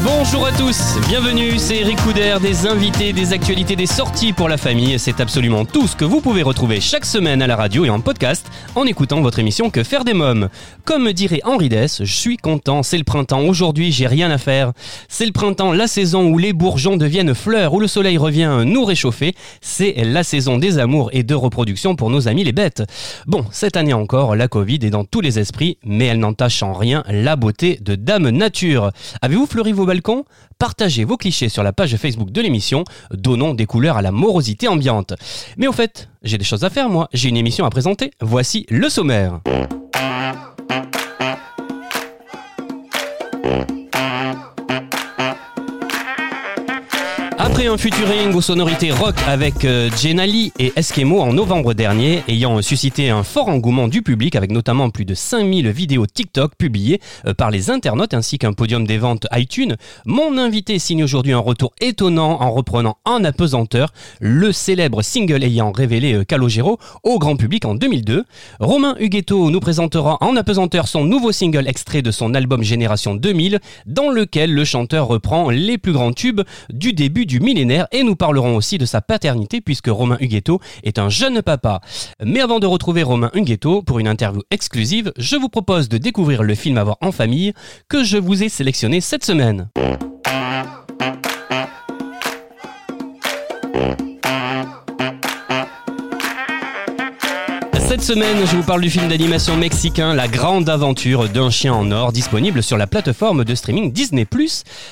Bonjour à tous, bienvenue, c'est Eric Couder, des invités, des actualités, des sorties pour la famille. C'est absolument tout ce que vous pouvez retrouver chaque semaine à la radio et en podcast en écoutant votre émission Que faire des mômes. Comme dirait Henri Dess, je suis content, c'est le printemps, aujourd'hui j'ai rien à faire. C'est le printemps, la saison où les bourgeons deviennent fleurs, où le soleil revient nous réchauffer. C'est la saison des amours et de reproduction pour nos amis les bêtes. Bon, cette année encore, la Covid est dans tous les esprits, mais elle n'entache en rien la beauté de Dame Nature. Avez-vous fleuri vos balcons Partagez vos clichés sur la page Facebook de l'émission, donnons des couleurs à la morosité ambiante. Mais au fait, j'ai des choses à faire moi, j'ai une émission à présenter, voici le sommaire. Un featuring aux sonorités rock avec euh, Jenali et Eskimo en novembre dernier, ayant suscité un fort engouement du public avec notamment plus de 5000 vidéos TikTok publiées euh, par les internautes ainsi qu'un podium des ventes iTunes, mon invité signe aujourd'hui un retour étonnant en reprenant en apesanteur le célèbre single ayant révélé euh, Calogero au grand public en 2002. Romain Huguetto nous présentera en apesanteur son nouveau single extrait de son album Génération 2000 dans lequel le chanteur reprend les plus grands tubes du début du et nous parlerons aussi de sa paternité puisque Romain Huguetto est un jeune papa. Mais avant de retrouver Romain Huguetto pour une interview exclusive, je vous propose de découvrir le film à voir en famille que je vous ai sélectionné cette semaine. Cette semaine, je vous parle du film d'animation mexicain La Grande Aventure d'un chien en or, disponible sur la plateforme de streaming Disney+.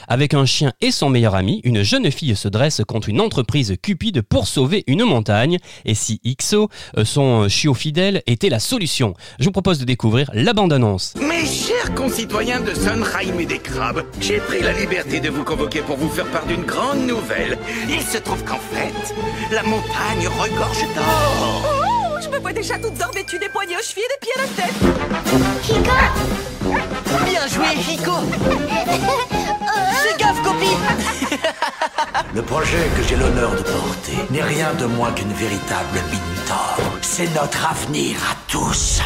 Avec un chien et son meilleur ami, une jeune fille se dresse contre une entreprise cupide pour sauver une montagne. Et si XO, euh, son chiot fidèle, était la solution? Je vous propose de découvrir la bande-annonce. Mes chers concitoyens de Sunheim et des Crabes, j'ai pris la liberté de vous convoquer pour vous faire part d'une grande nouvelle. Il se trouve qu'en fait, la montagne regorge d'or. Je me vois déjà toute d'or vêtue des poignets aux chevilles et des pieds à la tête. Bien joué, Rico Fais gaffe, copine Le projet que j'ai l'honneur de porter n'est rien de moins qu'une véritable mine d'or. C'est notre avenir à tous.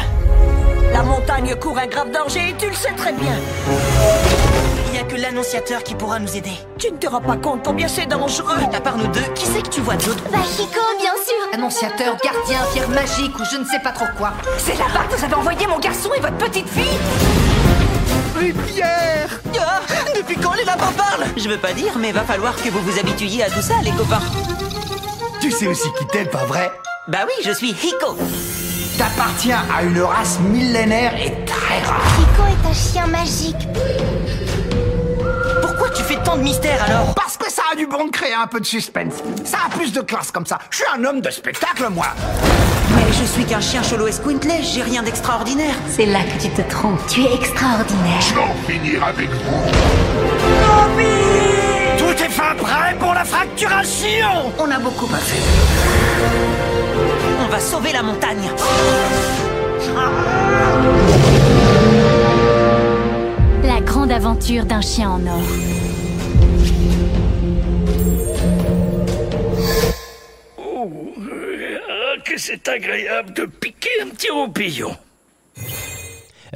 La montagne court un grave danger et tu le sais très bien. Il n'y a que l'annonciateur qui pourra nous aider. Tu ne te rends pas compte combien c'est dangereux. À part nous deux, qui c'est que tu vois d'autre? Bah Chico, bien sûr Annonciateur, gardien, pierre magique ou je ne sais pas trop quoi. C'est là-bas que vous avez envoyé mon garçon et votre petite fille Pierre Ah, Depuis quand les lapins parlent? Je veux pas dire, mais va falloir que vous vous habituiez à tout ça, les copains. Tu sais aussi qui t'es, pas vrai? Bah oui, je suis Rico. T'appartiens à une race millénaire et très rare. Chico est un chien magique. Pourquoi tu fais tant de mystère alors? Parce que ça a du bon de créer un peu de suspense. Ça a plus de classe comme ça. Je suis un homme de spectacle, moi. Mais je suis qu'un chien cholo esquintless, j'ai rien d'extraordinaire. C'est là que tu te trompes. Tu es extraordinaire. Tout est fin prêt pour la fracturation. On a beaucoup à faire. Va sauver la montagne. La grande aventure d'un chien en or. Ah, que c'est agréable de piquer un petit roupillon.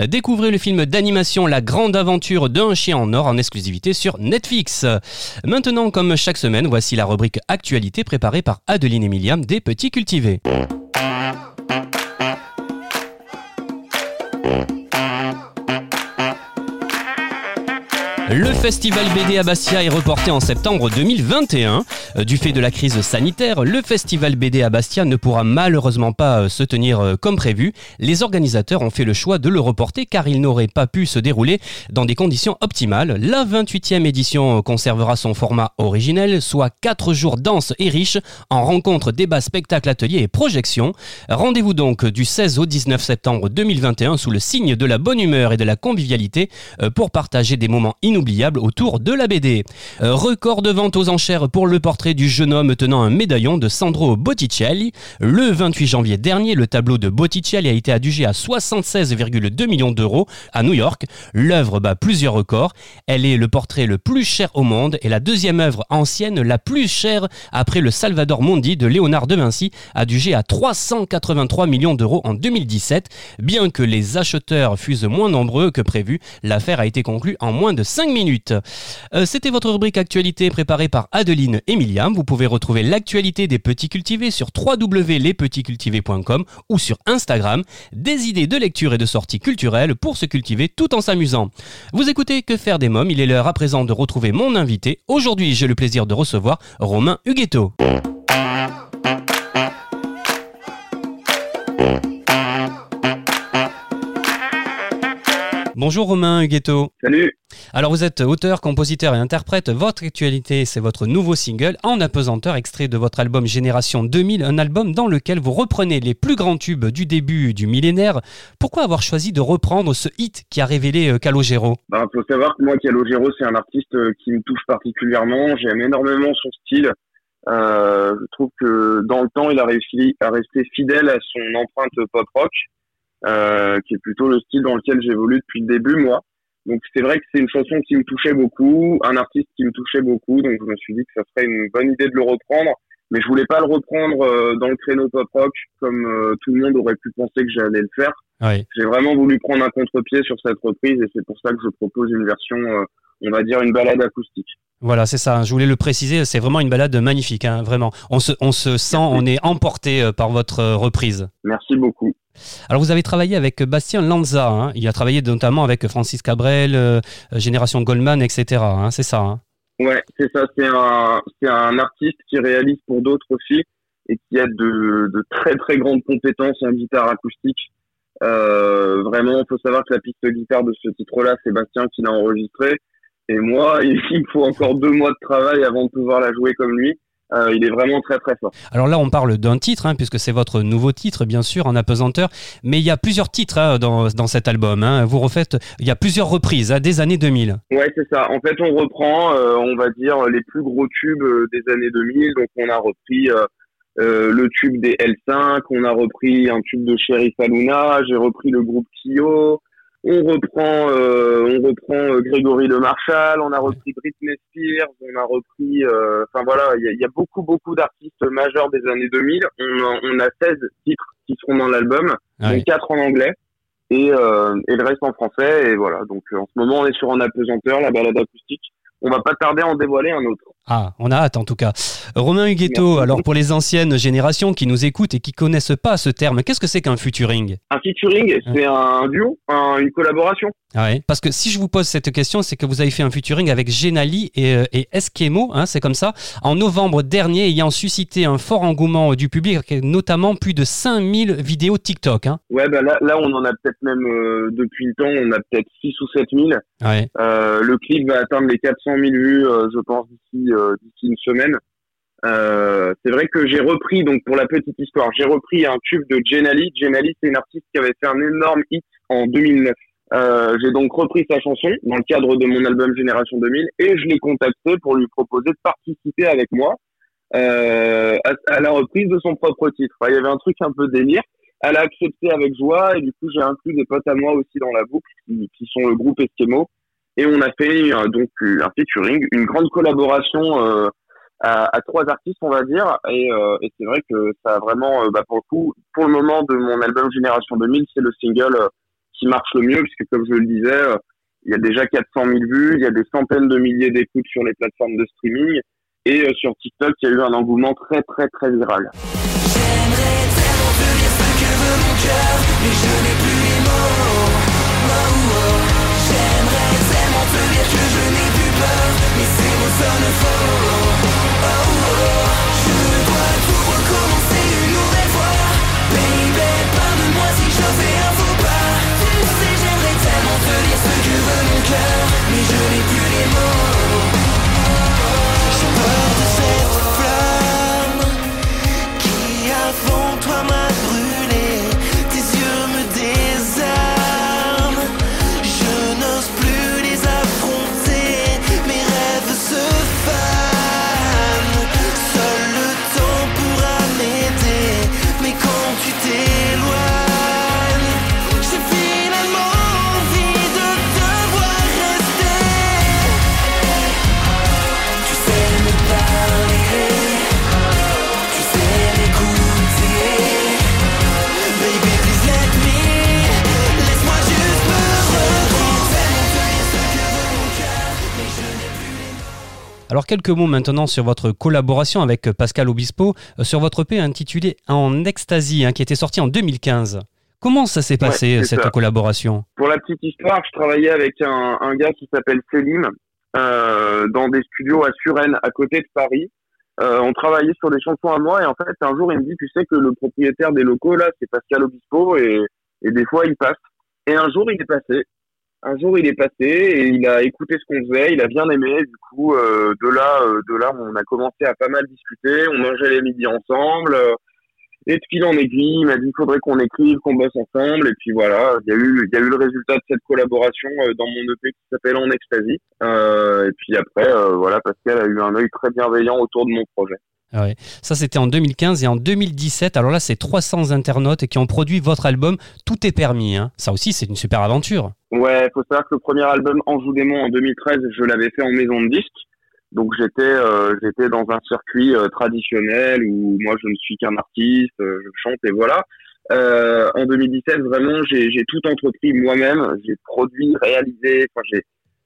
Découvrez le film d'animation La Grande Aventure d'un chien en or en exclusivité sur Netflix. Maintenant, comme chaque semaine, voici la rubrique Actualité préparée par Adeline et Miliam des Petits Cultivés. Yeah. Le festival BD à Bastia est reporté en septembre 2021. Euh, Du fait de la crise sanitaire, le festival BD à Bastia ne pourra malheureusement pas euh, se tenir euh, comme prévu. Les organisateurs ont fait le choix de le reporter car il n'aurait pas pu se dérouler dans des conditions optimales. La 28e édition conservera son format originel, soit 4 jours denses et riches en rencontres, débats, spectacles, ateliers et projections. Rendez-vous donc du 16 au 19 septembre 2021 sous le signe de la bonne humeur et de la convivialité pour partager des moments inoubliables inoubliable autour de la BD. Euh, record de vente aux enchères pour le portrait du jeune homme tenant un médaillon de Sandro Botticelli. Le 28 janvier dernier, le tableau de Botticelli a été adjugé à 76,2 millions d'euros à New York. L'œuvre bat plusieurs records. Elle est le portrait le plus cher au monde et la deuxième œuvre ancienne la plus chère après le Salvador Mondi de Léonard de Vinci, adjugé à 383 millions d'euros en 2017. Bien que les acheteurs fussent moins nombreux que prévu, l'affaire a été conclue en moins de 5 minutes. Euh, C'était votre rubrique actualité préparée par Adeline et Miliam. Vous pouvez retrouver l'actualité des petits cultivés sur www.lespetitscultivés.com ou sur Instagram. Des idées de lecture et de sorties culturelles pour se cultiver tout en s'amusant. Vous écoutez Que faire des mômes? Il est l'heure à présent de retrouver mon invité. Aujourd'hui, j'ai le plaisir de recevoir Romain Huguetto. Bonjour Romain Huguetto. Salut. Alors vous êtes auteur, compositeur et interprète. Votre actualité, c'est votre nouveau single en apesanteur, extrait de votre album Génération 2000, un album dans lequel vous reprenez les plus grands tubes du début du millénaire. Pourquoi avoir choisi de reprendre ce hit qui a révélé euh, Calogero? Ben, faut savoir que moi, Calogero, c'est un artiste euh, qui me touche particulièrement. J'aime énormément son style. Euh, je trouve que dans le temps, il a réussi à rester fidèle à son empreinte pop rock, euh, qui est plutôt le style dans lequel j'évolue depuis le début, moi. Donc c'est vrai que c'est une chanson qui me touchait beaucoup, un artiste qui me touchait beaucoup, donc je me suis dit que ça serait une bonne idée de le reprendre. Mais je voulais pas le reprendre euh, dans le créneau pop rock comme euh, tout le monde aurait pu penser que j'allais le faire. Oui. J'ai vraiment voulu prendre un contre-pied sur cette reprise et c'est pour ça que je propose une version, euh, on va dire une balade acoustique. Voilà, c'est ça. Je voulais le préciser. C'est vraiment une balade magnifique, hein, vraiment. On se, on se sent, on est emporté euh, par votre euh, reprise. Merci beaucoup. Alors vous avez travaillé avec Bastien Lanza. hein. Il a travaillé notamment avec Francis Cabrel, euh, Génération Goldman, etc. hein, c'est ça. hein. Ouais, c'est ça. C'est un, c'est un artiste qui réalise pour d'autres aussi et qui a de, de très très grandes compétences en guitare acoustique. Euh, vraiment, il faut savoir que la piste de guitare de ce titre-là, c'est Bastien qui l'a enregistré. Et moi, il me faut encore deux mois de travail avant de pouvoir la jouer comme lui. Euh, il est vraiment très très fort. Alors là, on parle d'un titre, hein, puisque c'est votre nouveau titre, bien sûr, en apesanteur. Mais il y a plusieurs titres hein, dans, dans cet album. hein. Vous refaites, il y a plusieurs reprises des années 2000. Ouais, c'est ça. En fait, on reprend, euh, on va dire, les plus gros tubes euh, des années 2000. Donc, on a repris euh, le tube des L5, on a repris un tube de Sheriff Aluna, j'ai repris le groupe Kyo, on reprend, euh, on reprend euh, Grégory Le Marchal, on a repris Britney Spears, on a repris, euh, enfin voilà, il y a, il y a beaucoup beaucoup d'artistes majeurs des années 2000. On a, on a 16 titres qui seront dans l'album, dont 4 en anglais. Et, euh, et le reste en français et voilà donc euh, en ce moment on est sur un apesanteur la balade acoustique on va pas tarder à en dévoiler un autre Ah, on a hâte en tout cas. Romain Huguetto, alors pour les anciennes générations qui nous écoutent et qui connaissent pas ce terme, qu'est-ce que c'est qu'un featuring? Un featuring c'est un duo un- une collaboration Ah ouais. Parce que si je vous pose cette question, c'est que vous avez fait un featuring avec Genali et, euh, et Eskimo, hein, c'est comme ça, en novembre dernier, ayant suscité un fort engouement du public, notamment plus de 5000 vidéos TikTok. Hein. Ouais, bah là, là, on en a peut-être même, euh, depuis le temps, on a peut-être 6 ou 7 000. Ouais. Euh, le clip va atteindre les 400 000 vues, euh, je pense, d'ici d'ici une semaine. Euh, c'est vrai que j'ai repris, donc pour la petite histoire, j'ai repris un tube de Jenali. Jenali, c'est une artiste qui avait fait un énorme hit en 2009. Euh, j'ai donc repris sa chanson dans le cadre de mon album Génération 2000 et je l'ai contacté pour lui proposer de participer avec moi euh, à, la reprise de son propre titre. Il y avait un truc un peu délire. Elle a accepté avec joie et du coup j'ai inclus des potes à moi aussi dans la boucle qui, qui sont le groupe Eskimo et on a fait euh, donc euh, un featuring, une grande collaboration euh, à, trois artistes on va dire. Et, c'est vrai que ça a vraiment bah, pour le coup pour le moment de mon album Génération 2000 c'est le single qui marche le mieux puisque comme je le disais il y a déjà 400 000 vues, il y a des centaines de milliers d'écoutes sur les plateformes de streaming. Et sur TikTok il y a eu un engouement très très très viral. J'ai peur de cette flamme qui quelques mots maintenant sur votre collaboration avec Pascal Obispo euh, sur votre EP intitulé En Ecstasy, hein, qui était sorti en 2015. Comment ça s'est passé cette collaboration? Pour la petite histoire, je travaillais avec un, un gars qui s'appelle Selim euh, dans des studios à Suresnes, à côté de Paris. Euh, on travaillait sur des chansons à moi et en fait un jour il me dit tu sais que le propriétaire des locaux là c'est Pascal Obispo et, et des fois il passe et un jour il est passé un jour il est passé et il a écouté ce qu'on faisait il a bien aimé du coup euh, de là euh, de là on a commencé à pas mal discuter on mangeait les midis ensemble euh, et fil en aiguille, il m'a dit qu'il faudrait qu'on écrive, qu'on bosse ensemble. Et puis voilà, il y a eu, il y a eu le résultat de cette collaboration euh, dans mon EP qui s'appelle En Ecstasy. Et puis après, voilà, Pascal a eu un œil très bienveillant autour de mon projet. Ah ouais. Ça, c'était en 2015 et en 2017. Alors là, c'est 300 internautes qui ont produit votre album Tout est permis. Hein. Ça aussi, c'est une super aventure. Ouais, faut savoir que le premier album des mots en 2013, je l'avais fait en maison de disque. Donc j'étais euh, dans un circuit euh, traditionnel où moi je ne suis qu'un artiste, euh, je chante et voilà. en 2017 vraiment j'ai tout entrepris moi-même, j'ai produit, réalisé, enfin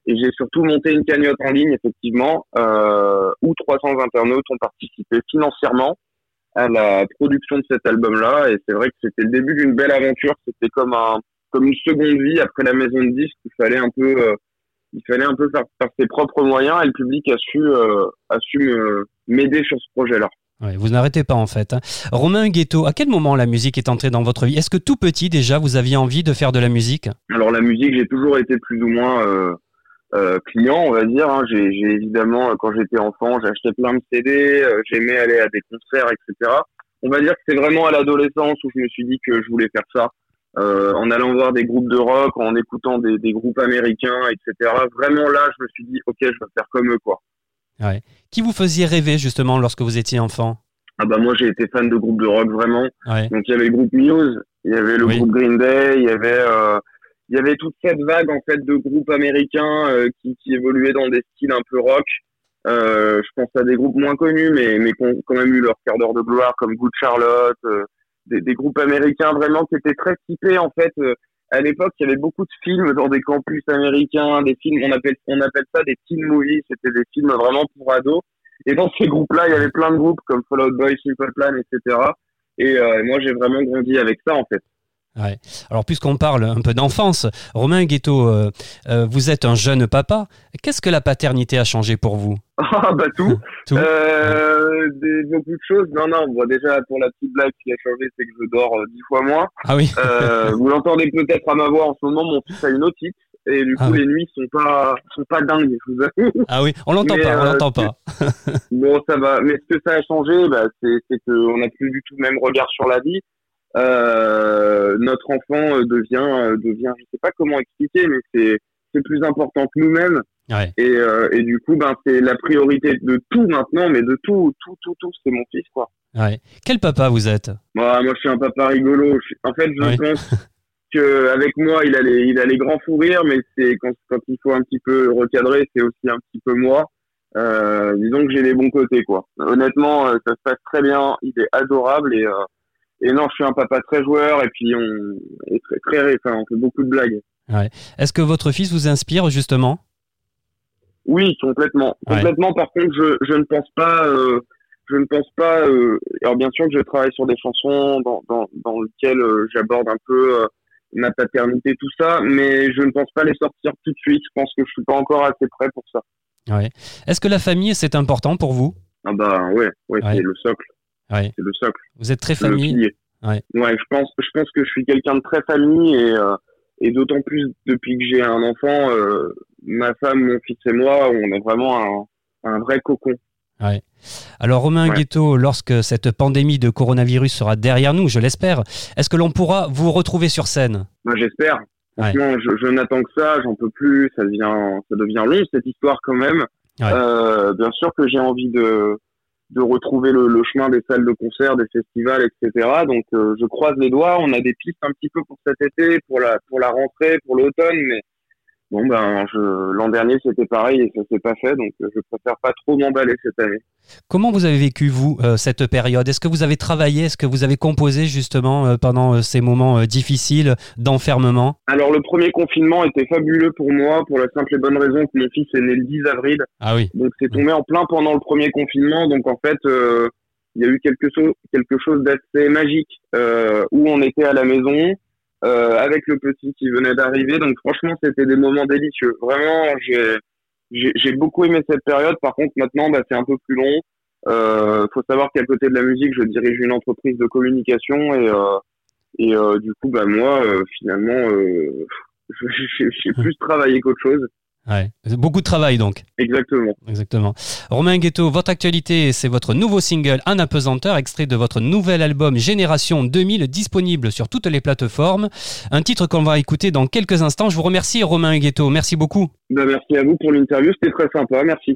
et j'ai surtout monté une cagnotte en ligne effectivement où 300 internautes ont participé financièrement à la production de cet album-là et c'est vrai que c'était le début d'une belle aventure, c'était comme un comme une seconde vie après la maison de disques, il fallait un peu il fallait un peu faire par ses propres moyens et le public a su, euh, a su m'aider sur ce projet-là. vous n'arrêtez pas en fait. Hein. Romain Ghetto, à quel moment la musique est entrée dans votre vie? Est-ce que tout petit déjà vous aviez envie de faire de la musique? Alors la musique, j'ai toujours été plus ou moins euh, euh, client, on va dire. Hein. J'ai évidemment, quand j'étais enfant, j'ai acheté plein de CD, j'aimais aller à des concerts, etc. On va dire que c'est vraiment à l'adolescence où je me suis dit que je voulais faire ça euh, en allant voir des groupes de rock, en écoutant des, des, groupes américains, etc. Vraiment là, je me suis dit, ok, je vais faire comme eux, quoi. Ouais. Qui vous faisiez rêver justement lorsque vous étiez enfant? Ah bah moi j'ai été fan de groupes de rock vraiment. Ouais. Donc il y avait le groupe Muse, il y avait le groupe Green Day, il y avait euh, il y avait toute cette vague en fait de groupes américains euh, qui, qui évoluaient dans des styles un peu rock. Euh, je pense à des groupes moins connus mais mais qui ont quand même eu leur quart d'heure de gloire comme Good Charlotte, euh, des, des, groupes américains vraiment qui étaient très typés en fait. Euh, à l'époque, il y avait beaucoup de films dans des campus américains, des films, on appelle, on appelle ça des teen movies, c'était des films vraiment pour ados. Et dans ces groupes-là, il y avait plein de groupes comme Fall Out Boy, Simple Plan, etc. Et euh, moi, j'ai vraiment grandi avec ça, en fait. Ouais. Alors, puisqu'on parle un peu d'enfance, Romain Ghetto, euh, euh, vous êtes un jeune papa. Qu'est-ce que la paternité a changé pour vous Ah, bah tout. tout euh, des, beaucoup de choses. Non, non, bon, déjà, pour la petite blague, qui a changé, c'est que je dors euh, dix fois moins. Ah oui Vous l'entendez peut-être à ma voix en ce moment, mon fils a une otite. Et du coup, ah les nuits sont pas, sont pas dingues, je vous avoue. Ah oui, on l'entend pas, on l'entend pas. bon, ça va. Mais ce que ça a changé, bah, c'est qu'on n'a plus du tout le même regard sur la vie euh, notre enfant euh, devient, euh, devient, je sais pas comment expliquer, mais c'est c'est plus important que nous-mêmes. Ouais. Et, euh, et du coup, ben c'est la priorité de tout maintenant, mais de tout, tout, tout, tout, c'est mon fils, quoi. Ouais. Quel papa vous êtes? Bah, Moi, je suis un papa rigolo. En fait, je ouais. pense que avec moi, il a les, il a les grands fous rires, mais c'est quand, quand il faut un petit peu recadrer, c'est aussi un petit peu moi. Euh, disons que j'ai les bons côtés, quoi. Honnêtement, ça se passe très bien. Il est adorable et et non, je suis un papa très joueur et puis on est très, très, enfin, on fait beaucoup de blagues. Ouais. Est-ce que votre fils vous inspire justement? Oui, complètement. Ouais. Complètement. Par contre, je, je ne pense pas, euh, je ne pense pas. Euh, alors bien sûr que je travaille sur des chansons dans, dans, dans lesquelles euh, j'aborde un peu euh, ma paternité, tout ça, mais je ne pense pas les sortir tout de suite. Je pense que je suis pas encore assez prêt pour ça. Ouais. Est-ce que la famille c'est important pour vous? Ah bah ouais, ouais, ouais. c'est le socle. Ouais. C'est le socle. Vous êtes très famille. Ouais. ouais, je pense, je pense que je suis quelqu'un de très famille et, euh, et d'autant plus depuis que j'ai un enfant, euh, ma femme, mon fils et moi, on est vraiment un, un vrai cocon. Ouais. Alors Romain ouais. Ghetto, lorsque cette pandémie de coronavirus sera derrière nous, je l'espère, est-ce que l'on pourra vous retrouver sur scène? Moi, J'espère. Franchement, je, je n'attends que ça, j'en peux plus, ça devient, ça devient long cette histoire quand même. Euh, bien sûr que j'ai envie de, de retrouver le, chemin des salles de concert, des festivals, etc. Donc euh, je croise les doigts. On a des pistes un petit peu pour cet été, pour la pour la rentrée, pour l'automne, mais bon ben je l'an dernier c'était pareil et ça s'est pas fait donc je préfère pas trop m'emballer cette année. Comment vous avez vécu vous euh, cette période? Est-ce que vous avez travaillé? Est-ce que vous avez composé justement euh, pendant euh, ces moments difficiles d'enfermement? Alors le premier confinement était fabuleux pour moi pour la simple et bonne raison que mon fils est né le 10 avril. Ah oui. Donc c'est tombé en plein pendant le premier confinement donc en fait il y a eu quelque chose quelque chose d'assez magique où on était à la maison euh, avec le petit qui venait d'arriver. Donc franchement, c'était des moments délicieux. Vraiment, j'ai j'ai beaucoup aimé cette période. Par contre, maintenant, bah, c'est un peu plus long. Euh, faut savoir qu'à côté de la musique, je dirige une entreprise de communication et euh, et euh, du coup, bah moi, euh, finalement, j'ai plus travaillé qu'autre chose. Ouais. Beaucoup de travail donc. Exactement. Exactement. Romain Ghetto, votre actualité, c'est votre nouveau single Un apesanteur, extrait de votre nouvel album Génération 2000, disponible sur toutes les plateformes. Un titre qu'on va écouter dans quelques instants. Je vous remercie Romain Ghetto, merci beaucoup. Ben, merci à vous pour l'interview, c'était très sympa, merci.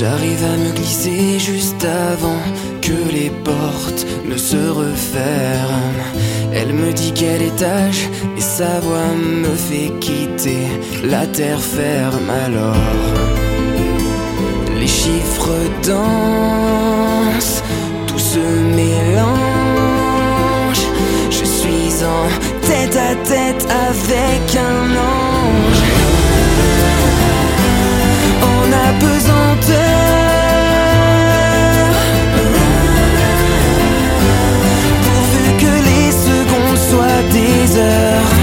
J'arrive à me glisser juste avant que les portes ne se referment. Elle me dit quel étage et sa voix me fait quitter la terre ferme alors. Les chiffres dansent, tout se mélange. Je suis en tête à tête avec un ange. En apesanteur. Pourvu que les secondes soient des heures.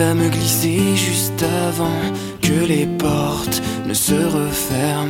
J'arrive à me glisser juste avant que les portes ne se referment.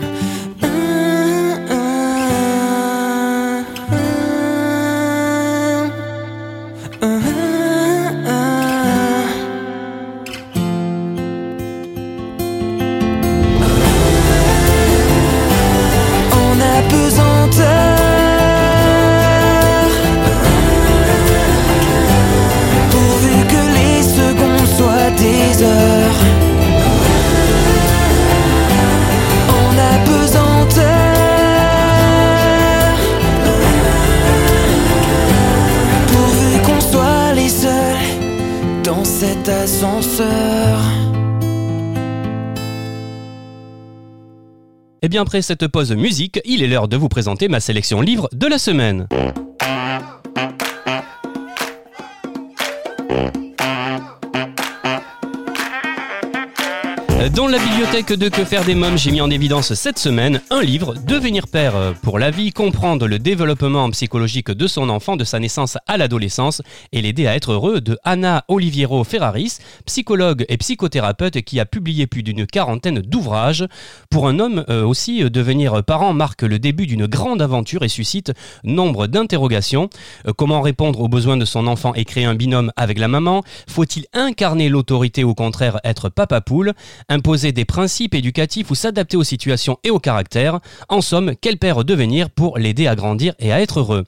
Et bien après cette pause musique, il est l'heure de vous présenter ma sélection livre de la semaine. La bibliothèque de Que faire des mômes, j'ai mis en évidence cette semaine un livre, Devenir père pour la vie, comprendre le développement psychologique de son enfant de sa naissance à l'adolescence et l'aider à être heureux de Anna Oliviero Ferraris, psychologue et psychothérapeute qui a publié plus d'une quarantaine d'ouvrages. Pour un homme euh, aussi, euh, devenir parent marque le début d'une grande aventure et suscite nombre d'interrogations. Euh, comment répondre aux besoins de son enfant et créer un binôme avec la maman? Faut-il incarner l'autorité ou au contraire être papa poule imposer des principes éducatifs ou s'adapter aux situations et aux caractères. En somme, quel père devenir pour l'aider à grandir et à être heureux?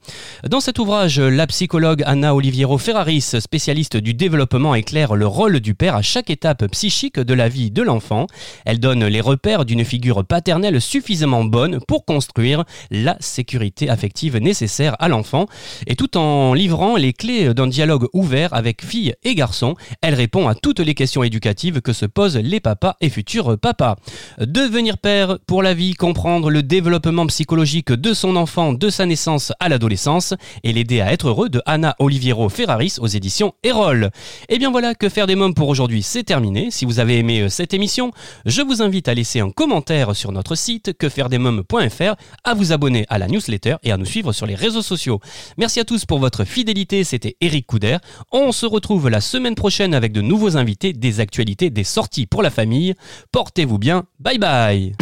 Dans cet ouvrage, la psychologue Anna Oliviero Ferraris, spécialiste du développement, éclaire le rôle du père à chaque étape psychique de la vie de l'enfant. Elle donne les repères d'une figure paternelle suffisamment bonne pour construire la sécurité affective nécessaire à l'enfant. Et tout en livrant les clés d'un dialogue ouvert avec filles et garçons, elle répond à toutes les questions éducatives que se posent les papas et futurs papas. Devenir père pour la vie, comprendre le développement psychologique de son enfant de sa naissance à l'adolescence et l'aider à être heureux de Anna Oliviero Ferraris aux éditions Erol. Et bien voilà, que faire des mômes pour aujourd'hui, c'est terminé. Si vous avez aimé euh, cette émission, je vous invite à laisser un commentaire sur notre site quefairedesmômes.fr, à vous abonner à la newsletter et à nous suivre sur les réseaux sociaux. Merci à tous pour votre fidélité, c'était Eric Couder. On se retrouve la semaine prochaine avec de nouveaux invités, des actualités, des sorties pour la famille. Portez-vous bien, bye bye